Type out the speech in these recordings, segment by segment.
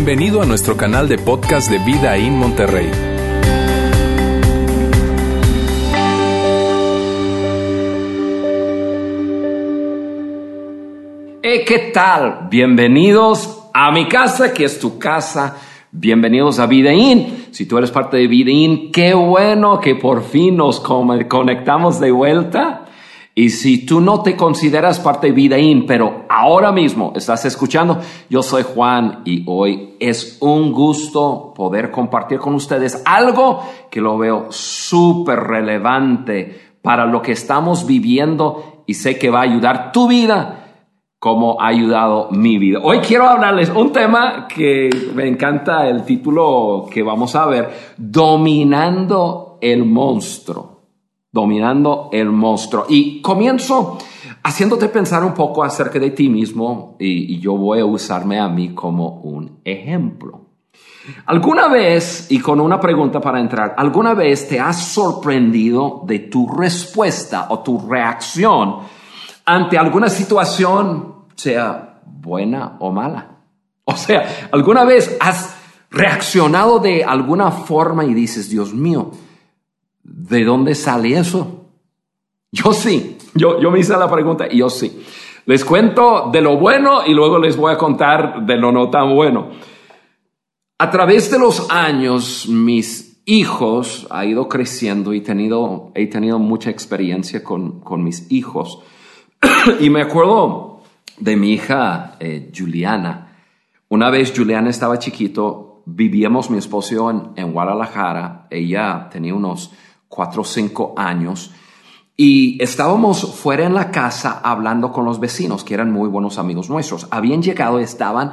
Bienvenido a nuestro canal de podcast de Vida en Monterrey. Hey, ¿qué tal? Bienvenidos a mi casa, que es tu casa. Bienvenidos a Videín. Si tú eres parte de Videín, qué bueno que por fin nos conectamos de vuelta. Y si tú no te consideras parte de Videín, pero ahora mismo estás escuchando, yo soy Juan y hoy es un gusto poder compartir con ustedes algo que lo veo súper relevante para lo que estamos viviendo y sé que va a ayudar tu vida como ha ayudado mi vida. Hoy quiero hablarles un tema que me encanta el título que vamos a ver, dominando el monstruo dominando el monstruo. Y comienzo haciéndote pensar un poco acerca de ti mismo y, yo voy a usarme a mí como un ejemplo. ¿Alguna vez, y con una pregunta para entrar, alguna vez te has sorprendido de tu respuesta o tu reacción ante alguna situación, sea buena o mala? O sea, ¿alguna vez has reaccionado de alguna forma y dices, Dios mío, ¿De dónde sale eso? Yo sí, yo, yo me hice la pregunta y yo sí. Les cuento de lo bueno y luego les voy a contar de lo no tan bueno. A través de los años, mis hijos ha ido creciendo y tenido, he tenido mucha experiencia con, con mis hijos. y me acuerdo de mi hija eh, Juliana. Una vez Juliana estaba chiquito, vivíamos mi esposo en, en Guadalajara. Ella tenía unos cuatro o cinco años, y estábamos fuera en la casa hablando con los vecinos, que eran muy buenos amigos nuestros. Habían llegado, estaban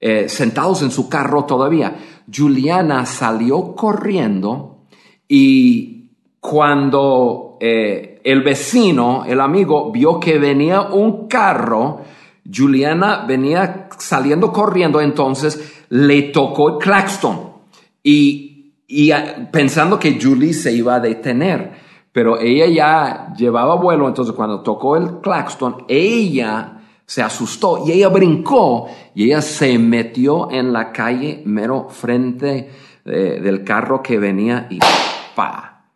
eh, sentados en su carro todavía. Juliana salió corriendo y cuando eh, el vecino, el amigo, vio que venía un carro, Juliana venía saliendo corriendo, entonces le tocó el claxon y y pensando que Julie se iba a detener, pero ella ya llevaba vuelo, entonces cuando tocó el claxon, ella se asustó y ella brincó y ella se metió en la calle mero frente eh, del carro que venía y pa.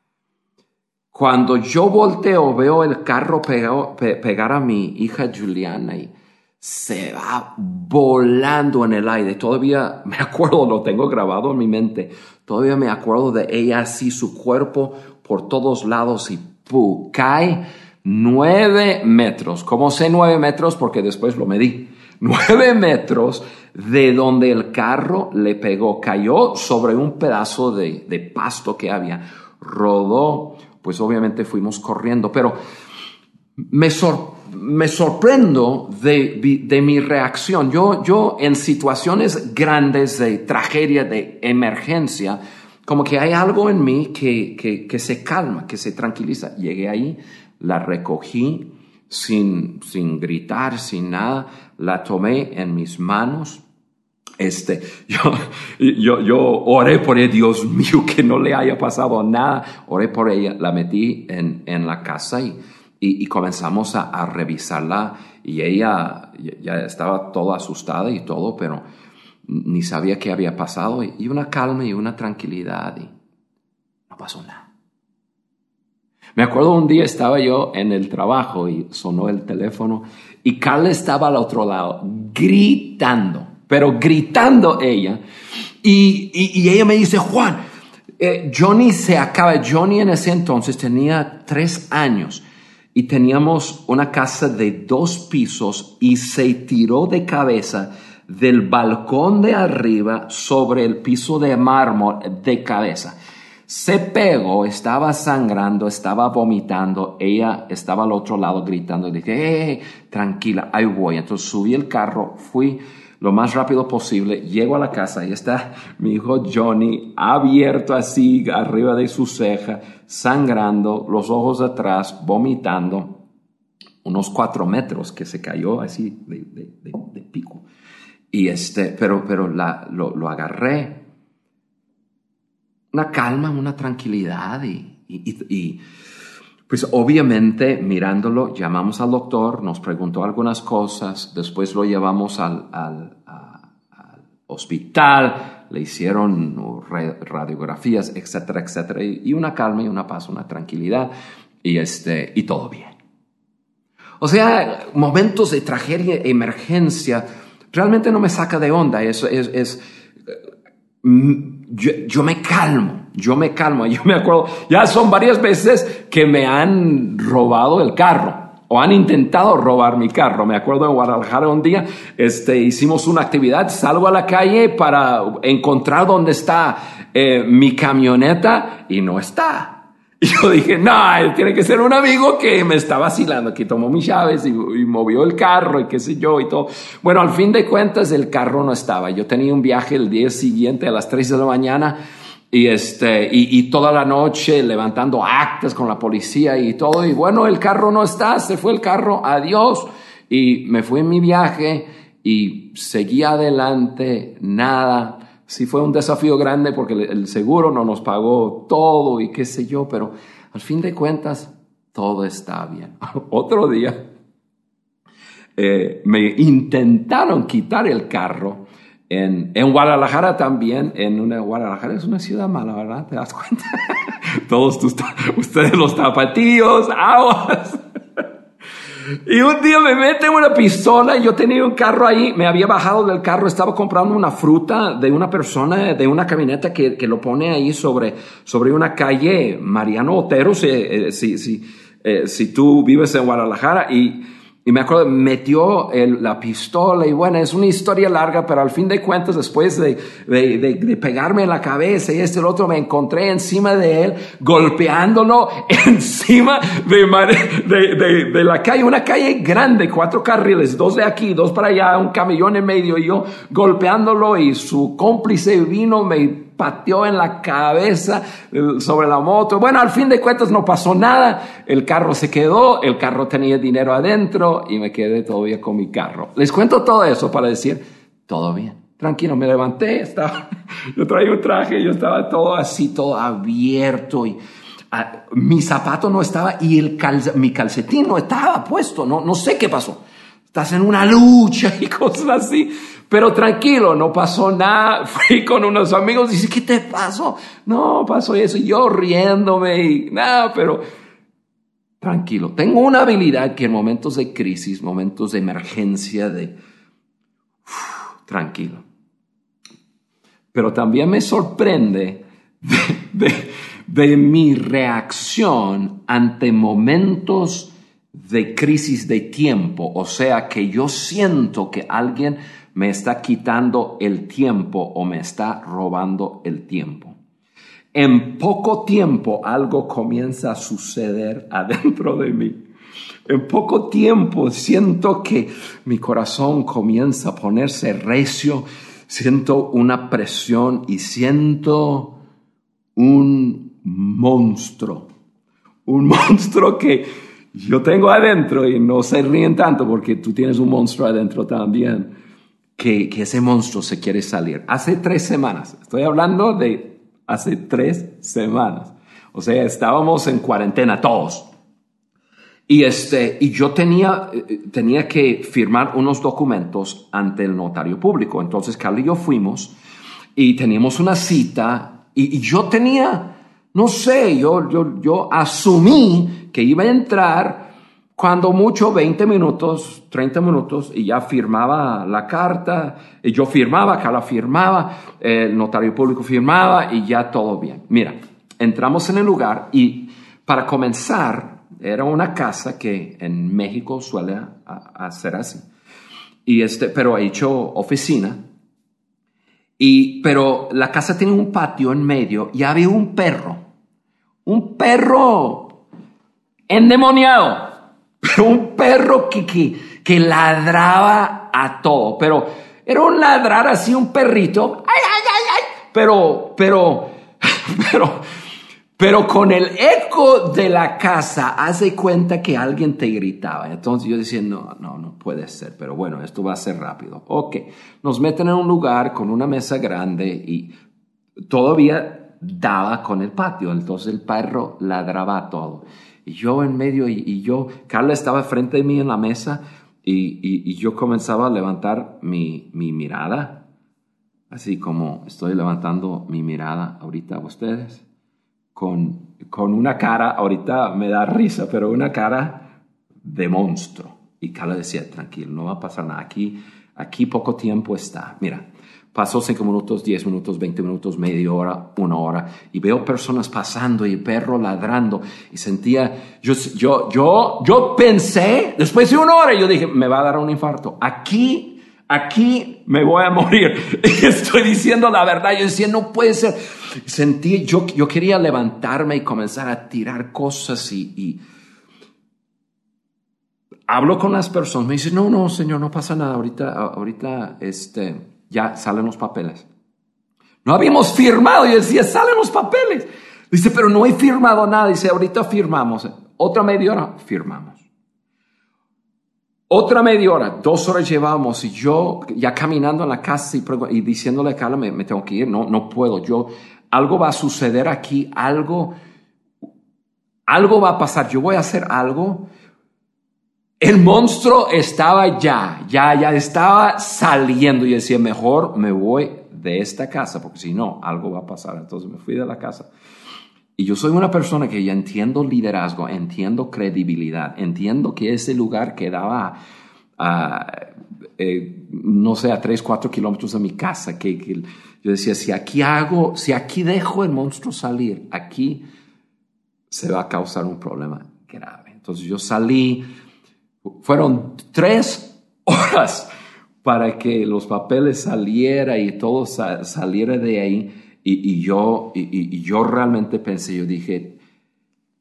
Cuando yo volteo veo el carro pegar a mi hija Juliana y se va volando en el aire. Todavía me acuerdo, lo tengo grabado en mi mente. Todavía me acuerdo de ella así, su cuerpo por todos lados y cae nueve metros. ¿Cómo sé nueve metros? Porque después lo medí. Nueve metros de donde el carro le pegó. Cayó sobre un pedazo de, de pasto que había. Rodó. Pues obviamente fuimos corriendo. Pero me sorprendió me sorprendo de, mi reacción. Yo, yo en situaciones grandes de tragedia, de emergencia, como que hay algo en mí que, que, se calma, que se tranquiliza. Llegué ahí, la recogí sin, sin gritar, sin nada, la tomé en mis manos. Este, yo, yo, yo oré por ella, Dios mío, que no le haya pasado nada. Oré por ella, la metí en, en la casa y, y, comenzamos a, revisarla y ella ya estaba toda asustada y todo, pero ni sabía qué había pasado y, una calma y una tranquilidad y no pasó nada. Me acuerdo un día estaba yo en el trabajo y sonó el teléfono y Carla estaba al otro lado gritando, pero gritando ella y, y ella me dice, Juan, eh, Johnny se acaba, Johnny en ese entonces tenía tres años y teníamos una casa de dos pisos y se tiró de cabeza del balcón de arriba sobre el piso de mármol de cabeza. Se pegó, estaba sangrando, estaba vomitando, ella estaba al otro lado gritando, dije, hey, tranquila, ahí voy. Entonces subí el carro, fui lo más rápido posible, llego a la casa y está mi hijo Johnny abierto así arriba de su ceja, sangrando, los ojos atrás, vomitando, unos cuatro metros que se cayó así de, pico. Y este, pero, pero la, lo, agarré. Una calma, una tranquilidad y pues obviamente mirándolo, llamamos al doctor, nos preguntó algunas cosas, después lo llevamos al, hospital, le hicieron radiografías, etcétera, etcétera, y una calma y una paz, una tranquilidad, y, este, y todo bien. O sea, momentos de tragedia, emergencia, realmente no me saca de onda, es, es, es yo, yo, me calmo, yo me calmo, yo me acuerdo, ya son varias veces que me han robado el carro o han intentado robar mi carro. Me acuerdo en Guadalajara un día, este, hicimos una actividad, salgo a la calle para encontrar dónde está eh, mi camioneta y no está. Y yo dije, no, tiene que ser un amigo que me está vacilando, que tomó mis llaves y, movió el carro y qué sé yo y todo. Bueno, al fin de cuentas el carro no estaba. Yo tenía un viaje el día siguiente a las 3 de la mañana y, este, y, y, toda la noche levantando actas con la policía y todo. Y bueno, el carro no está, se fue el carro, adiós. Y me fui en mi viaje y seguí adelante, nada. Sí fue un desafío grande porque el seguro no nos pagó todo y qué sé yo, pero al fin de cuentas todo está bien. Otro día eh, me intentaron quitar el carro en, en, Guadalajara también, en una Guadalajara es una ciudad mala, ¿verdad? ¿Te das cuenta? Todos tus, ustedes los tapatíos, aguas. Y un día me meten una pistola y yo tenía un carro ahí, me había bajado del carro, estaba comprando una fruta de una persona, de una camioneta que, que lo pone ahí sobre, sobre una calle, Mariano Otero, si, eh, si, eh, si tú vives en Guadalajara y y me acuerdo, metió la pistola y bueno, es una historia larga, pero al fin de cuentas, después de, de, de, pegarme en la cabeza y este el otro, me encontré encima de él, golpeándolo encima de, de, la calle, una calle grande, cuatro carriles, dos de aquí, dos para allá, un camellón en medio, y yo golpeándolo y su cómplice vino, me pateó en la cabeza eh, sobre la moto. Bueno, al fin de cuentas no pasó nada. El carro se quedó, el carro tenía dinero adentro y me quedé todavía con mi carro. Les cuento todo eso para decir, todo bien. Tranquilo, me levanté, estaba, yo traía un traje, yo estaba todo así, todo abierto y ah, mi zapato no estaba y el mi calcetín no estaba puesto, no, no sé qué pasó. Estás en una lucha y cosas así. Pero tranquilo, no pasó nada. Fui con unos amigos y dice, ¿qué te pasó? No, pasó eso. Yo riéndome y nada, pero tranquilo. Tengo una habilidad que en momentos de crisis, momentos de emergencia, de... tranquilo. Pero también me sorprende de, de mi reacción ante momentos de crisis de tiempo, o sea que yo siento que alguien me está quitando el tiempo o me está robando el tiempo. En poco tiempo algo comienza a suceder adentro de mí. En poco tiempo siento que mi corazón comienza a ponerse recio, siento una presión y siento un monstruo, un monstruo que yo tengo adentro y no se ríen tanto porque tú tienes un monstruo adentro también que, ese monstruo se quiere salir. Hace tres semanas, estoy hablando de hace tres semanas. O sea, estábamos en cuarentena todos. Y, este, y yo tenía, eh, tenía que firmar unos documentos ante el notario público. Entonces, Carlos y yo fuimos y teníamos una cita y, y yo tenía, no sé, yo, yo, yo asumí que iba a entrar cuando mucho 20 minutos, 30 minutos, y ya firmaba la carta, y yo firmaba, Carla firmaba, el notario público firmaba, y ya todo bien. Mira, entramos en el lugar y para comenzar, era una casa que en México suele hacer así. Y este, pero he hecho oficina. Y, pero la casa tiene un patio en medio y había un perro. Un perro endemoniado un perro que, que, que ladraba a todo, pero era un ladrar así, un perrito, ay, ay, ay, ay, pero, pero, pero, pero con el eco de la casa, hace cuenta que alguien te gritaba. Entonces yo decía, no, no, no puede ser, pero bueno, esto va a ser rápido. Ok, nos meten en un lugar con una mesa grande y todavía daba con el patio, entonces el perro ladraba a todo y yo en medio, y, yo, Carla estaba frente de mí en la mesa y, y, yo comenzaba a levantar mi, mi mirada así como estoy levantando mi mirada ahorita a ustedes, con, con una cara, ahorita me da risa, pero una cara de monstruo. Y Carla decía, tranquilo, no va a pasar nada. Aquí, aquí poco tiempo está. Mira, pasó cinco minutos, diez minutos, veinte minutos, media hora, una hora, y veo personas pasando y perro ladrando, y sentía, yo, yo, yo, yo pensé, después de una hora, yo dije, me va a dar un infarto. Aquí, aquí me voy a morir. Y estoy diciendo la verdad, yo decía, no puede ser. Sentí, yo, yo quería levantarme y comenzar a tirar cosas y, y hablo con las personas, me dicen, no, no, señor, no pasa nada, ahorita, ahorita, este, ya salen los papeles. No habíamos firmado. Yo decía, salen los papeles. Dice, pero no he firmado nada. Dice, ahorita firmamos. Otra media hora, firmamos. Otra media hora, dos horas llevamos y yo ya caminando en la casa y, diciéndole a Carla, me, tengo que ir, no, no puedo. Yo, algo va a suceder aquí, algo, algo va a pasar. Yo voy a hacer algo el monstruo estaba ya, ya, ya estaba saliendo y decía, mejor me voy de esta casa porque si no, algo va a pasar. Entonces me fui de la casa. Y yo soy una persona que ya entiendo liderazgo, entiendo credibilidad, entiendo que ese lugar quedaba, a, eh, no sé, a tres, cuatro kilómetros de mi casa, que, que, yo decía, si aquí hago, si aquí dejo el monstruo salir, aquí se va a causar un problema grave. Entonces yo salí, fueron tres horas para que los papeles saliera y todo saliera de ahí. Y, yo, y, yo realmente pensé, yo dije,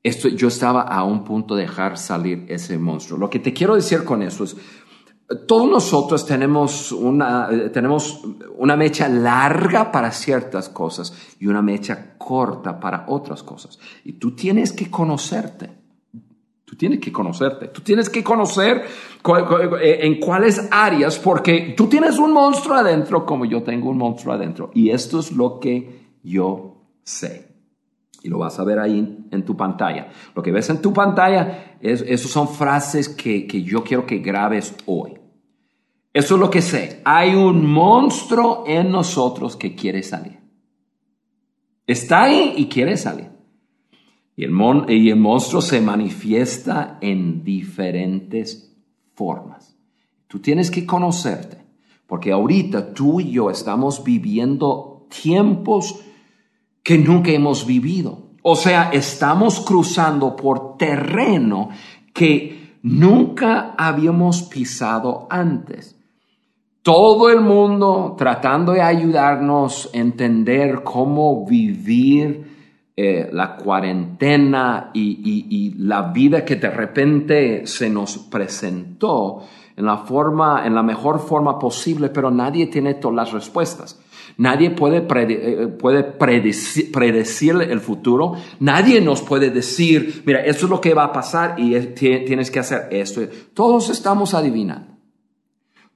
esto, yo estaba a un punto de dejar salir ese monstruo. Lo que te quiero decir con eso es, todos nosotros tenemos una, tenemos una mecha larga para ciertas cosas y una mecha corta para otras cosas. Y tú tienes que conocerte. Tú tienes que conocerte, tú tienes que conocer eh, en cuáles áreas, porque tú tienes un monstruo adentro como yo tengo un monstruo adentro. Y esto es lo que yo sé. Y lo vas a ver ahí en tu pantalla. Lo que ves en tu pantalla, es, esos son frases que, que yo quiero que grabes hoy. Eso es lo que sé. Hay un monstruo en nosotros que quiere salir. Está ahí y quiere salir. Y el, monstruo se manifiesta en diferentes formas. Tú tienes que conocerte, porque ahorita tú y yo estamos viviendo tiempos que nunca hemos vivido. O sea, estamos cruzando por terreno que nunca habíamos pisado antes. Todo el mundo tratando de ayudarnos a entender cómo vivir eh, la cuarentena y, la vida que de repente se nos presentó en la forma, en la mejor forma posible, pero nadie tiene todas las respuestas. Nadie puede, eh, puede predecir, predecir, el futuro. Nadie nos puede decir, mira, esto es lo que va a pasar y tienes que hacer esto. Todos estamos adivinando.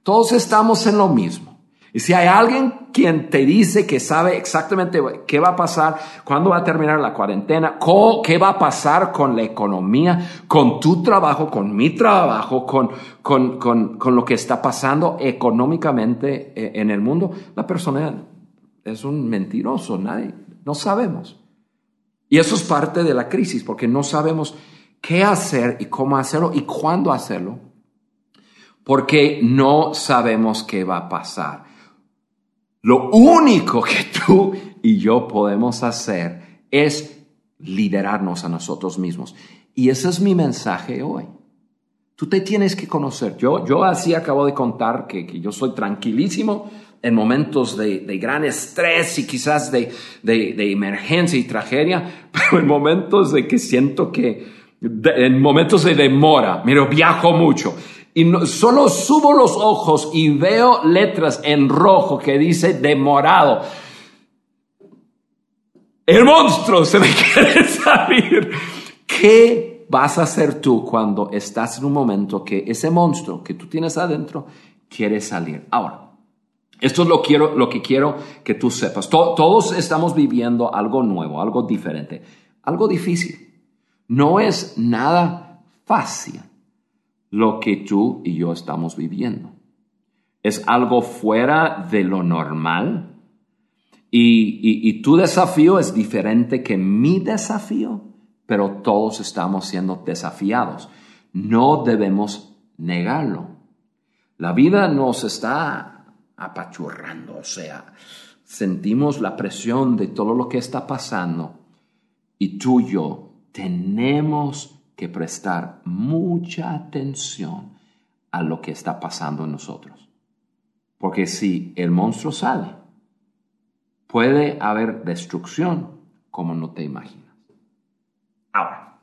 Todos estamos en lo mismo. Y si hay alguien quien te dice que sabe exactamente qué va a pasar, cuándo va a terminar la cuarentena, qué va a pasar con la economía, con tu trabajo, con mi trabajo, con, con, con, con lo que está pasando económicamente eh, en el mundo, la persona es un mentiroso, nadie, no sabemos. Y eso es parte de la crisis, porque no sabemos qué hacer y cómo hacerlo y cuándo hacerlo, porque no sabemos qué va a pasar. Lo único que tú y yo podemos hacer es liderarnos a nosotros mismos. Y ese es mi mensaje hoy. Tú te tienes que conocer. Yo, yo así acabo de contar que, que yo soy tranquilísimo en momentos de, gran estrés y quizás de, de, de, emergencia y tragedia, pero en momentos de que siento que, en momentos de demora, miro, viajo mucho y solo subo los ojos y veo letras en rojo que dice demorado. El monstruo se me quiere salir. ¿Qué vas a hacer tú cuando estás en un momento que ese monstruo que tú tienes adentro quiere salir? Ahora, esto es lo, quiero, lo que quiero que tú sepas. todos estamos viviendo algo nuevo, algo diferente, algo difícil. No es nada fácil lo que tú y yo estamos viviendo. Es algo fuera de lo normal, Y, y, tu desafío es diferente que mi desafío, pero todos estamos siendo desafiados. No debemos negarlo. La vida nos está apachurrando, o sea, sentimos la presión de todo lo que está pasando y tú y yo tenemos que prestar mucha atención a lo que está pasando en nosotros. Porque si el monstruo sale, puede haber destrucción como no te imaginas. Ahora,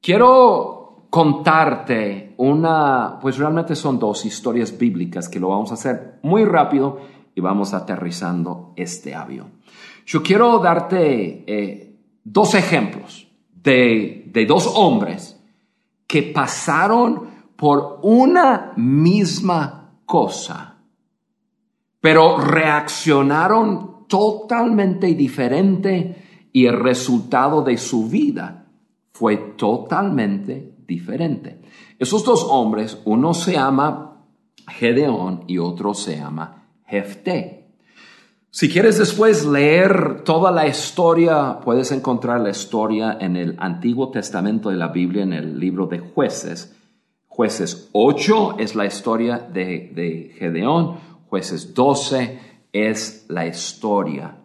quiero contarte una, pues realmente son dos historias bíblicas que lo vamos a hacer muy rápido y vamos aterrizando este avión. Yo quiero darte eh, dos ejemplos de, de dos hombres que pasaron por una misma cosa, pero reaccionaron totalmente diferente y el resultado de su vida fue totalmente diferente. Esos dos hombres, uno se llama Gedeón y otro se llama Jefté. Si quieres después leer toda la historia, puedes encontrar la historia en el Antiguo Testamento de la Biblia, en el libro de jueces. Jueces 8 es la historia de, Gedeón, jueces 12 es la historia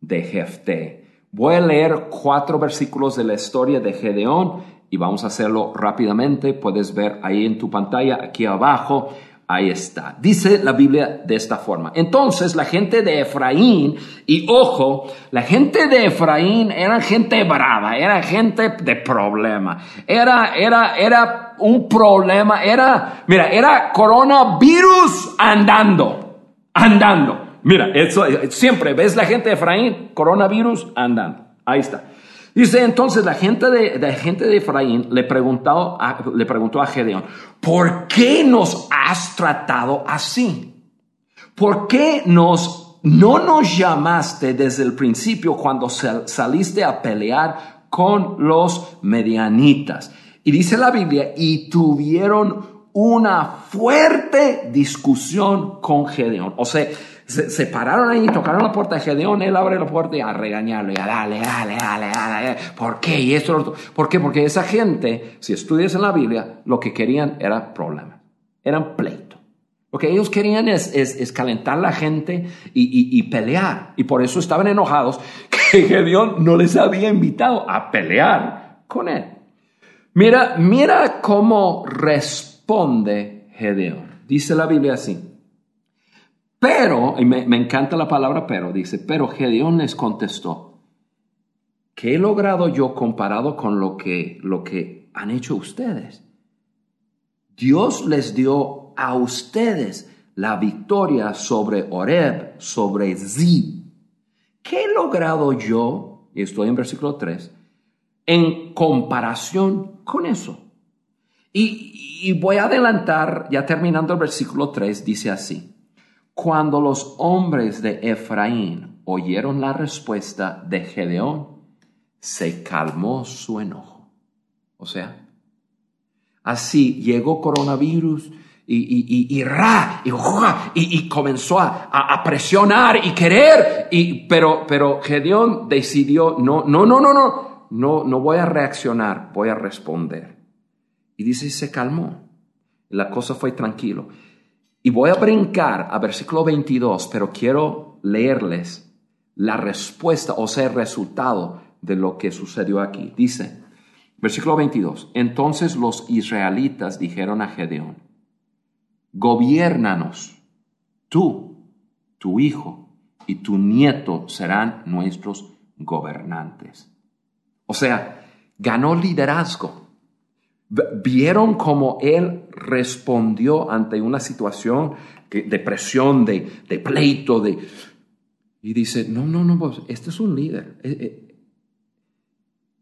de Jefté. Voy a leer cuatro versículos de la historia de Gedeón y vamos a hacerlo rápidamente. Puedes ver ahí en tu pantalla, aquí abajo, Ahí está. Dice la Biblia de esta forma. Entonces la gente de Efraín, y ojo, la gente de Efraín era gente brava, era gente de problema. Era, era, era un problema, era, mira, era coronavirus andando, andando. Mira, eso siempre ves la gente de Efraín, coronavirus andando. Ahí está. Dice entonces la gente de, gente de Efraín le preguntó, a, le preguntó a Gedeón, ¿por qué nos has tratado así? ¿Por qué nos, no nos llamaste desde el principio cuando saliste a pelear con los medianitas? Y dice la Biblia, y tuvieron una fuerte discusión con Gedeón. O sea, se, pararon ahí, tocaron la puerta de Gedeón, él abre la puerta y a regañarlo, y a dale, dale, dale, ¿por qué? Y esto, ¿por qué? Porque esa gente, si estudias en la Biblia, lo que querían era problemas, eran pleito. Lo que ellos querían es, es, calentar la gente y, y, pelear. Y por eso estaban enojados que Gedeón no les había invitado a pelear con él. Mira, mira cómo responde Gedeón. Dice la Biblia así. Pero, y me, encanta la palabra pero, dice, pero Gedeón les contestó, ¿qué he logrado yo comparado con lo que, lo que han hecho ustedes? Dios les dio a ustedes la victoria sobre Oreb, sobre Zib. ¿Qué he logrado yo? Y estoy en versículo 3, en comparación con eso. Y, y voy a adelantar, ya terminando el versículo 3, dice así. Cuando los hombres de Efraín oyeron la respuesta de Gedeón, se calmó su enojo. O sea, así llegó coronavirus y, y, y, y, comenzó a, presionar y querer, y, pero, pero Gedeón decidió, no, no, no, no, no, no, no voy a reaccionar, voy a responder. Y dice, se calmó. La cosa fue tranquilo. Y voy a brincar a versículo 22, pero quiero leerles la respuesta, o sea, el resultado de lo que sucedió aquí. Dice, versículo 22, entonces los israelitas dijeron a Gedeón, gobiérnanos, tú, tu hijo y tu nieto serán nuestros gobernantes. O sea, ganó liderazgo. Vieron cómo él respondió ante una situación de presión, de, pleito, de... Y dice, no, no, no, este es un líder. Eh, eh".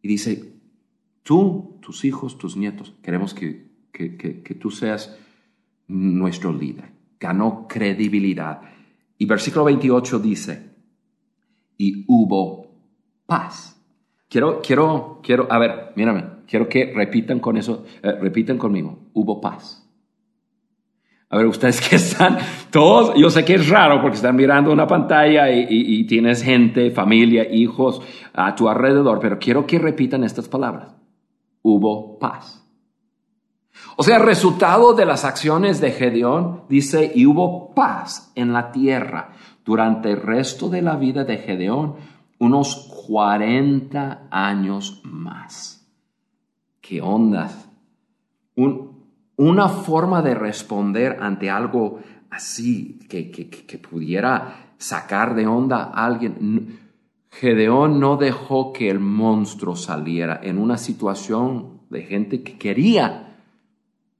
Y dice, tú, tus hijos, tus nietos, queremos que, que tú seas nuestro líder. Ganó credibilidad. Y versículo 28 dice, y hubo paz. Quiero, quiero, quiero, a ver, mírame quiero que repitan con eso, eh, repitan conmigo, hubo paz. A ver, ustedes que están todos, yo sé que es raro porque están mirando una pantalla y, tienes gente, familia, hijos a tu alrededor, pero quiero que repitan estas palabras. Hubo paz. O sea, resultado de las acciones de Gedeón dice, y hubo paz en la tierra durante el resto de la vida de Gedeón, unos 40 años más. ¿Qué ondas? una forma de responder ante algo así que, que pudiera sacar de onda a alguien. Gedeón no dejó que el monstruo saliera en una situación de gente que quería.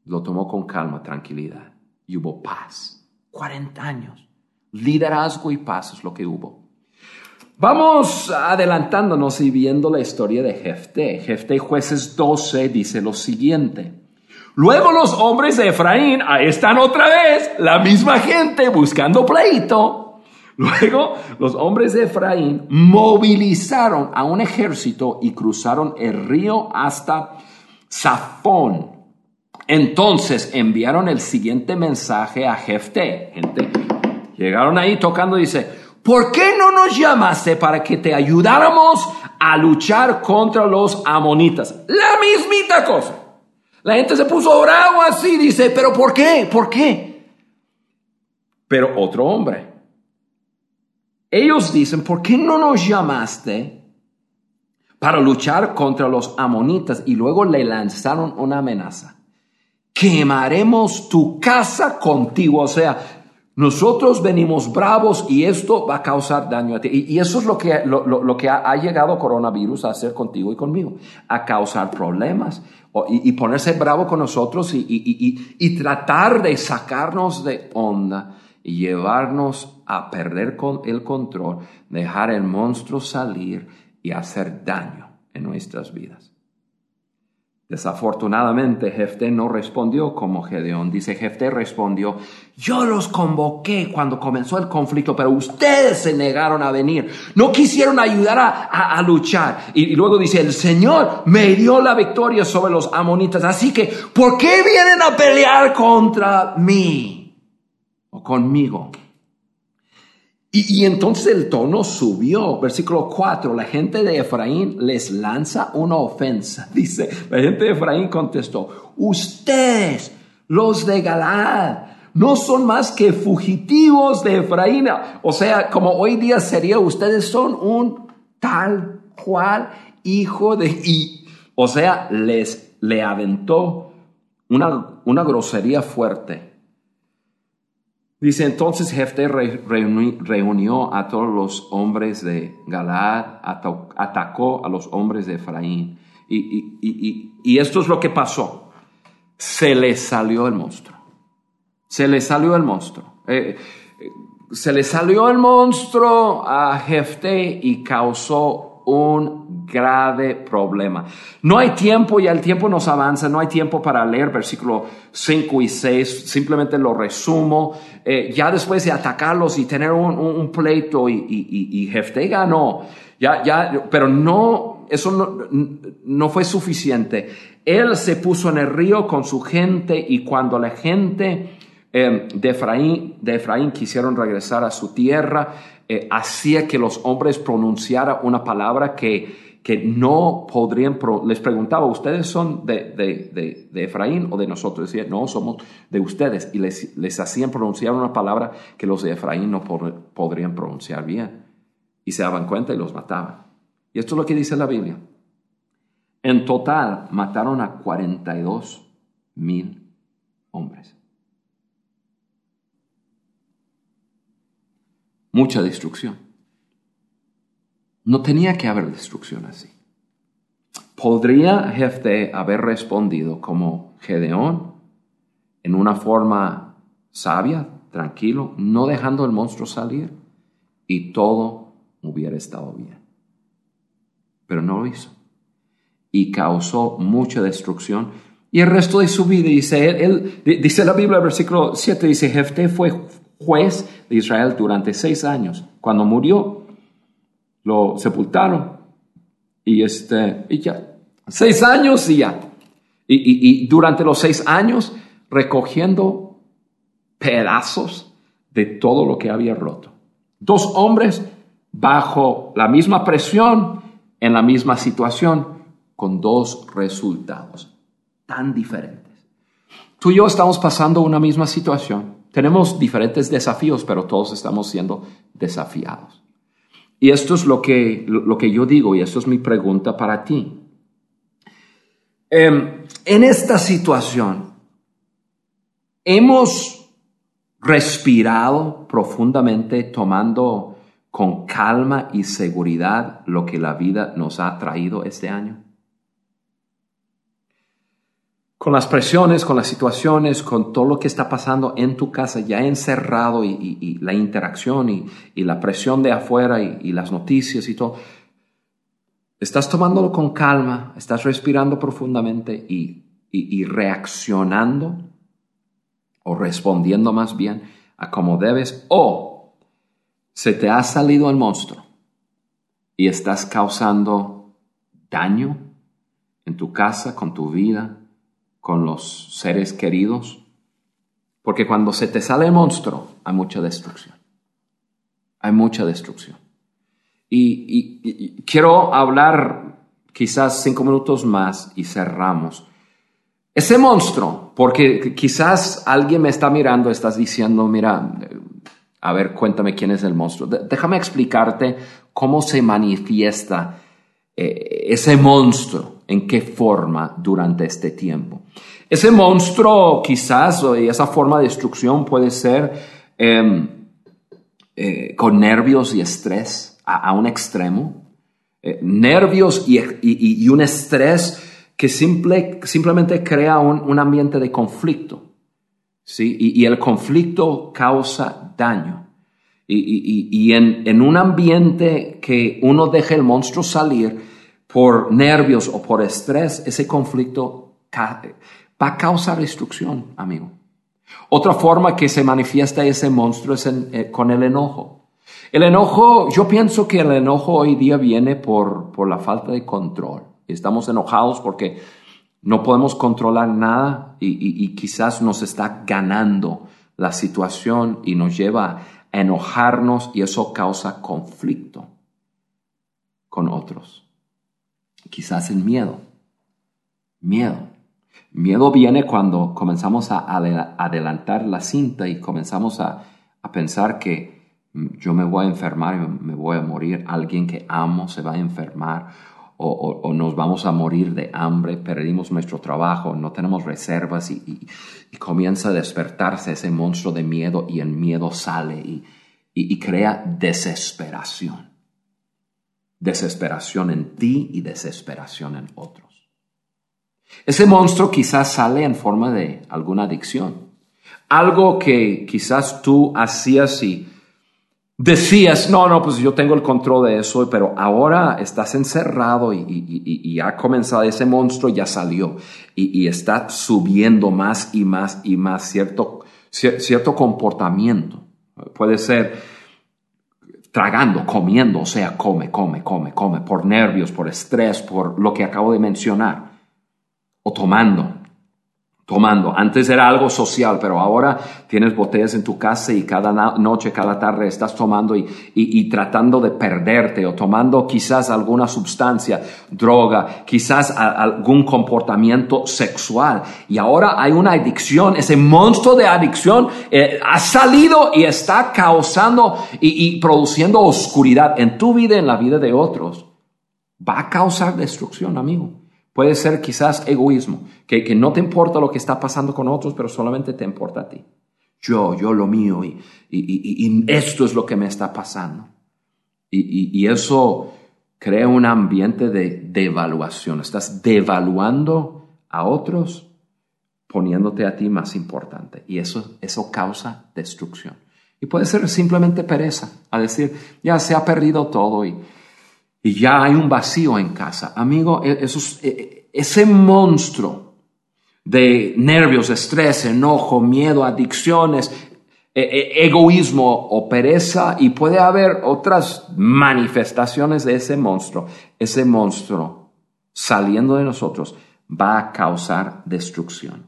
Lo tomó con calma, tranquilidad. Y hubo paz. 40 años. Liderazgo y paz es lo que hubo. Vamos adelantándonos y viendo la historia de Jefté. Jefté jueces 12 dice lo siguiente. Luego los hombres de Efraín, ahí están otra vez, la misma gente buscando pleito. Luego los hombres de Efraín movilizaron a un ejército y cruzaron el río hasta Zafón. Entonces enviaron el siguiente mensaje a Jefté. Gente, llegaron ahí tocando, dice, ¿por qué no nos llamaste para que te ayudáramos a luchar contra los amonitas? La mismita cosa. La gente se puso bravo así, dice, pero ¿por qué? ¿Por qué? Pero otro hombre. Ellos dicen, ¿por qué no nos llamaste para luchar contra los amonitas? Y luego le lanzaron una amenaza. Quemaremos tu casa contigo. O sea, nosotros venimos bravos y esto va a causar daño a ti. Y, eso es lo que, lo, que ha, llegado coronavirus a hacer contigo y conmigo, a causar problemas y, ponerse bravo con nosotros y, y, tratar de sacarnos de onda y llevarnos a perder con el control, dejar el monstruo salir y hacer daño en nuestras vidas. Desafortunadamente, Jefté no respondió como Gedeón. Dice, Jefté respondió, yo los convoqué cuando comenzó el conflicto, pero ustedes se negaron a venir. No quisieron ayudar a, luchar. Y, luego dice, el Señor me dio la victoria sobre los amonitas. Así que, ¿por qué vienen a pelear contra mí? O conmigo. Y, entonces el tono subió. Versículo 4, la gente de Efraín les lanza una ofensa. Dice, la gente de Efraín contestó, ustedes, los de Galaad, no son más que fugitivos de Efraín. O sea, como hoy día sería, ustedes son un tal cual hijo de... Y, o sea, les le aventó una, una grosería fuerte. Dice entonces Jefté reunió a todos los hombres de Galaad, atacó a los hombres de Efraín. Y, esto es lo que pasó. Se le salió el monstruo. Se le salió el monstruo. Eh, eh, se le salió el monstruo a Jefté y causó un grave problema. No hay tiempo, ya el tiempo nos avanza, no hay tiempo para leer versículos 5 y 6, simplemente lo resumo. Eh, ya después de atacarlos y tener un, pleito y, y, y, ganó, ya, ya, pero no, eso no, no fue suficiente. Él se puso en el río con su gente y cuando la gente eh, de, Efraín, de Efraín quisieron regresar a su tierra, eh, hacía que los hombres pronunciaran una palabra que, que no podrían, les preguntaba, ¿ustedes son de, de, de, Efraín o de nosotros? Decía, no, somos de ustedes. Y les, les hacían pronunciar una palabra que los de Efraín no podrían pronunciar bien. Y se daban cuenta y los mataban. Y esto es lo que dice la Biblia. En total mataron a 42 mil hombres. Mucha destrucción. No tenía que haber destrucción así. ¿Podría Jefte haber respondido como Gedeón en una forma sabia, tranquilo, no dejando el monstruo salir y todo hubiera estado bien? Pero no lo hizo. Y causó mucha destrucción. Y el resto de su vida, dice, él, dice la Biblia, versículo 7, dice, Jefte fue juez Israel durante seis años. Cuando murió, lo sepultaron y, este, y ya, seis años y ya. Y, y, durante los seis años recogiendo pedazos de todo lo que había roto. Dos hombres bajo la misma presión, en la misma situación, con dos resultados tan diferentes. Tú y yo estamos pasando una misma situación. Tenemos diferentes desafíos, pero todos estamos siendo desafiados. Y esto es lo que, lo que yo digo y esto es mi pregunta para ti. Em, en esta situación, hemos respirado profundamente tomando con calma y seguridad lo que la vida nos ha traído este año con las presiones, con las situaciones, con todo lo que está pasando en tu casa ya encerrado y, la interacción y, la presión de afuera y, las noticias y todo, estás tomándolo con calma, estás respirando profundamente y reaccionando o respondiendo más bien a como debes o se te ha salido el monstruo y estás causando daño en tu casa, con tu vida, con los seres queridos, porque cuando se te sale el monstruo hay mucha destrucción. Hay mucha destrucción. Y, quiero hablar quizás cinco minutos más y cerramos. Ese monstruo, porque quizás alguien me está mirando, estás diciendo, mira, a ver, cuéntame quién es el monstruo. Déjame explicarte cómo se manifiesta eh, ese monstruo en qué forma durante este tiempo. Ese monstruo quizás, y esa forma de destrucción puede ser em, eh, con nervios y estrés a, un extremo, eh, nervios y, un estrés que simple, simplemente crea un, ambiente de conflicto. ¿sí? Y, el conflicto causa daño. Y, en, en, un ambiente que uno deja el monstruo salir, por nervios o por estrés, ese conflicto va a causar destrucción, amigo. Otra forma que se manifiesta ese monstruo es eh, con el enojo. El enojo, yo pienso que el enojo hoy día viene por, por la falta de control. Estamos enojados porque no podemos controlar nada y, y quizás nos está ganando la situación y nos lleva a enojarnos y eso causa conflicto con otros quizás el miedo. Miedo. Miedo viene cuando comenzamos a adelantar la cinta y comenzamos a, pensar que mm, yo me voy a enfermar y me voy a morir, alguien que amo se va a enfermar o, nos vamos a morir de hambre, perdimos nuestro trabajo, no tenemos reservas y, comienza a despertarse ese monstruo de miedo y el miedo sale y crea desesperación desesperación en ti y desesperación en otros. Ese monstruo quizás sale en forma de alguna adicción. Algo que quizás tú hacías y decías, no, no, pues yo tengo el control de eso, pero ahora estás encerrado y, y, ha comenzado ese monstruo, ya salió y, está subiendo más y más y más cierto, cierto comportamiento. Puede ser tragando, comiendo, o sea, come, come, come, come, por nervios, por estrés, por lo que acabo de mencionar, o tomando, tomando. Antes era algo social, pero ahora tienes botellas en tu casa y cada noche, cada tarde estás tomando y, y, tratando de perderte o tomando quizás alguna sustancia, droga, quizás algún comportamiento sexual. Y ahora hay una adicción, ese monstruo de adicción eh, ha salido y está causando y, y produciendo oscuridad en tu vida en la vida de otros. Va a causar destrucción, amigo. Puede ser quizás egoísmo, que, que, no te importa lo que está pasando con otros, pero solamente te importa a ti. Yo, yo lo mío y, y, y, esto es lo que me está pasando. Y, eso crea un ambiente de devaluación. Estás devaluando a otros poniéndote a ti más importante. Y eso, eso causa destrucción. Y puede ser simplemente pereza, a decir, ya se ha perdido todo y, y ya hay un vacío en casa. Amigo, e, e, ese monstruo de nervios, estrés, enojo, miedo, adicciones, e, egoísmo o pereza y puede haber otras manifestaciones de ese monstruo. Ese monstruo saliendo de nosotros va a causar destrucción.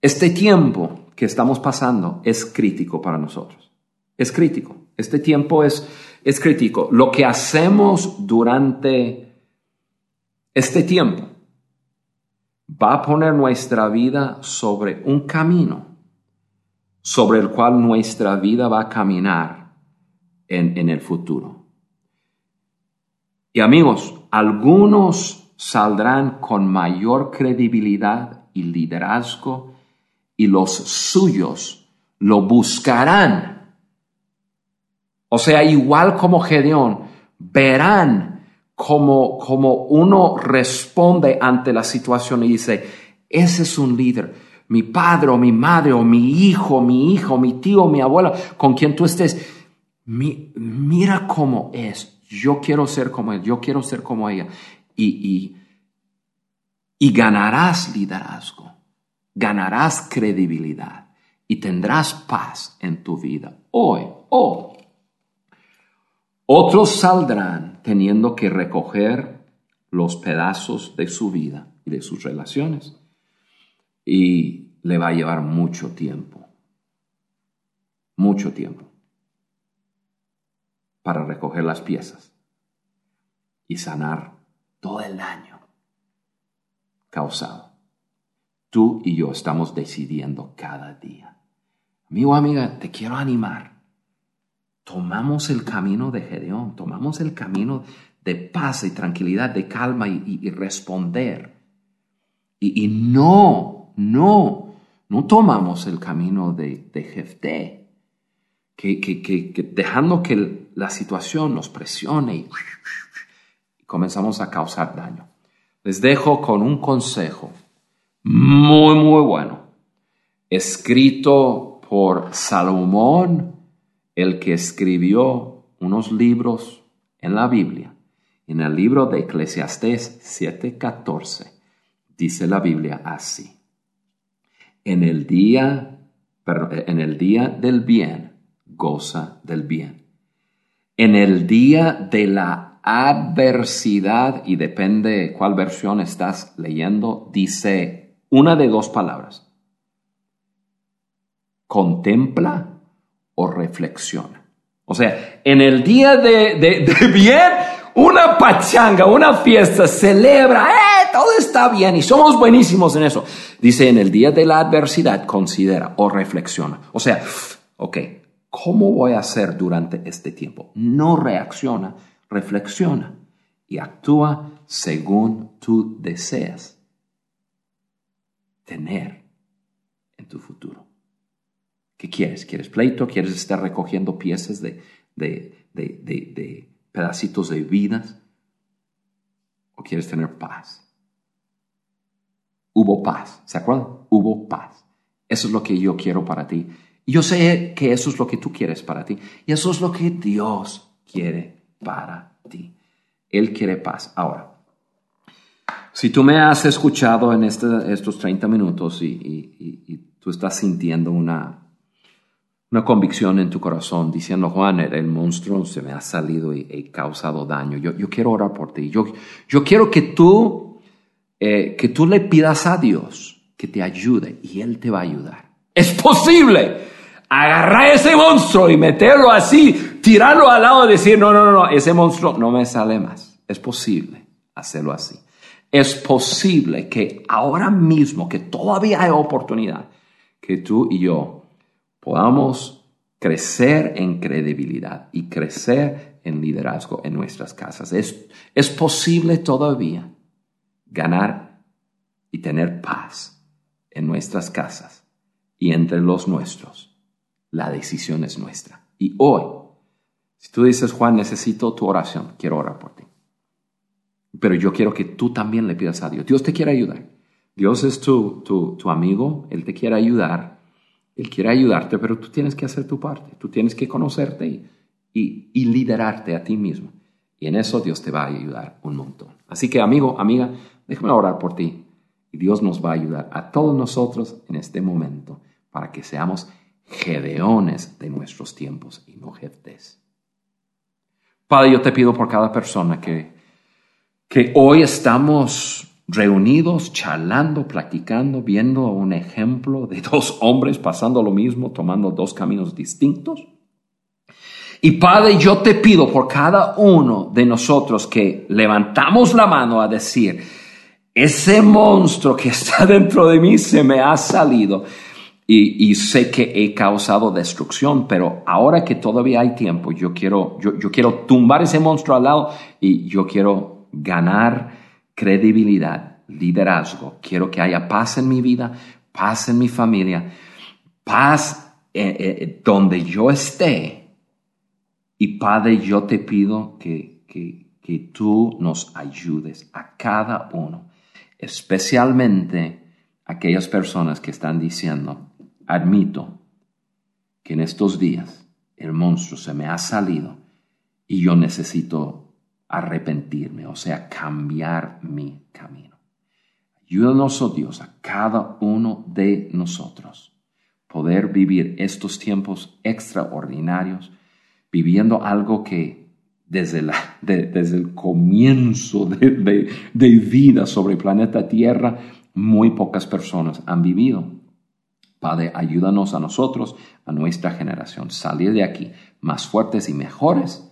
Este tiempo que estamos pasando es crítico para nosotros. Es crítico. Este tiempo es, es crítico. Lo que hacemos durante este tiempo va a poner nuestra vida sobre un camino sobre el cual nuestra vida va a caminar en, en el futuro. Y amigos, algunos saldrán con mayor credibilidad y liderazgo y los suyos lo buscarán. O sea, igual como Gedeón, verán como, como uno responde ante la situación y dice, ese es un líder. Mi padre o mi madre o mi hijo, mi hijo, mi tío, mi abuela, con quien tú estés, mira cómo es. Yo quiero ser como él, yo quiero ser como ella. Y, y, y ganarás liderazgo, ganarás credibilidad y tendrás paz en tu vida. Hoy, hoy. Otros saldrán teniendo que recoger los pedazos de su vida y de sus relaciones. Y le va a llevar mucho tiempo, mucho tiempo, para recoger las piezas y sanar todo el daño causado. Tú y yo estamos decidiendo cada día. Amigo, amiga, te quiero animar tomamos el camino de Gedeón, tomamos el camino de paz y tranquilidad, de calma y, responder. Y, no, no, no tomamos el camino de, de Jefté, que, que, dejando que la situación nos presione y, y comenzamos a causar daño. Les dejo con un consejo muy, muy bueno, escrito por Salomón el que escribió unos libros en la Biblia. En el libro de Eclesiastés 7:14 dice la Biblia así. En el día en el día del bien goza del bien. En el día de la adversidad y depende cuál versión estás leyendo, dice una de dos palabras. Contempla o reflexiona. O sea, en el día de, de, bien, una pachanga, una fiesta, celebra, ¡eh! Todo está bien y somos buenísimos en eso. Dice, en el día de la adversidad, considera o reflexiona. O sea, ok, ¿cómo voy a hacer durante este tiempo? No reacciona, reflexiona y actúa según tú deseas tener en tu futuro. ¿Qué quieres? ¿Quieres pleito? ¿Quieres estar recogiendo piezas de, de, de, de pedacitos de vidas? ¿O quieres tener paz? Hubo paz, ¿se acuerdan? Hubo paz. Eso es lo que yo quiero para ti. Yo sé que eso es lo que tú quieres para ti. Y eso es lo que Dios quiere para ti. Él quiere paz. Ahora, si tú me has escuchado en este, estos 30 minutos y tú estás sintiendo una, una convicción en tu corazón diciendo, Juan, el monstruo se me ha salido y he causado daño. Yo, yo quiero orar por ti. Yo, yo quiero que tú, eh, que tú le pidas a Dios que te ayude y Él te va a ayudar. Es posible agarrar ese monstruo y meterlo así, tirarlo al lado y decir, no, no, no, no, ese monstruo no me sale más. Es posible hacerlo así. Es posible que ahora mismo, que todavía hay oportunidad, que tú y yo podamos crecer en credibilidad y crecer en liderazgo en nuestras casas. Es, es posible todavía ganar y tener paz en nuestras casas y entre los nuestros. La decisión es nuestra. Y hoy, si tú dices, Juan, necesito tu oración, quiero orar por ti. Pero yo quiero que tú también le pidas a Dios. Dios te quiere ayudar. Dios es tu, tu, tu amigo, Él te quiere ayudar él quiere ayudarte, pero tú tienes que hacer tu parte. Tú tienes que conocerte y, liderarte a ti mismo. Y en eso Dios te va a ayudar un montón. Así que amigo, amiga, déjame orar por ti. Y Dios nos va a ayudar a todos nosotros en este momento para que seamos gedeones de nuestros tiempos y no. Padre, yo te pido por cada persona que, que hoy estamos reunidos, charlando, practicando, viendo un ejemplo de dos hombres pasando lo mismo, tomando dos caminos distintos. Y Padre, yo te pido por cada uno de nosotros que levantamos la mano a decir, ese monstruo que está dentro de mí se me ha salido y, sé que he causado destrucción, pero ahora que todavía hay tiempo, yo quiero, yo quiero tumbar ese monstruo al lado y yo quiero ganar credibilidad, liderazgo. Quiero que haya paz en mi vida, paz en mi familia, paz eh, eh, donde yo esté. Y Padre, yo te pido que, que, que tú nos ayudes a cada uno, especialmente aquellas personas que están diciendo, admito que en estos días el monstruo se me ha salido y yo necesito arrepentirme, o sea, cambiar mi camino. Ayúdanos, oh Dios, a cada uno de nosotros poder vivir estos tiempos extraordinarios, viviendo algo que desde, la, desde el comienzo de, de vida sobre el planeta Tierra, muy pocas personas han vivido. Padre, ayúdanos a nosotros, a nuestra generación, salir de aquí más fuertes y mejores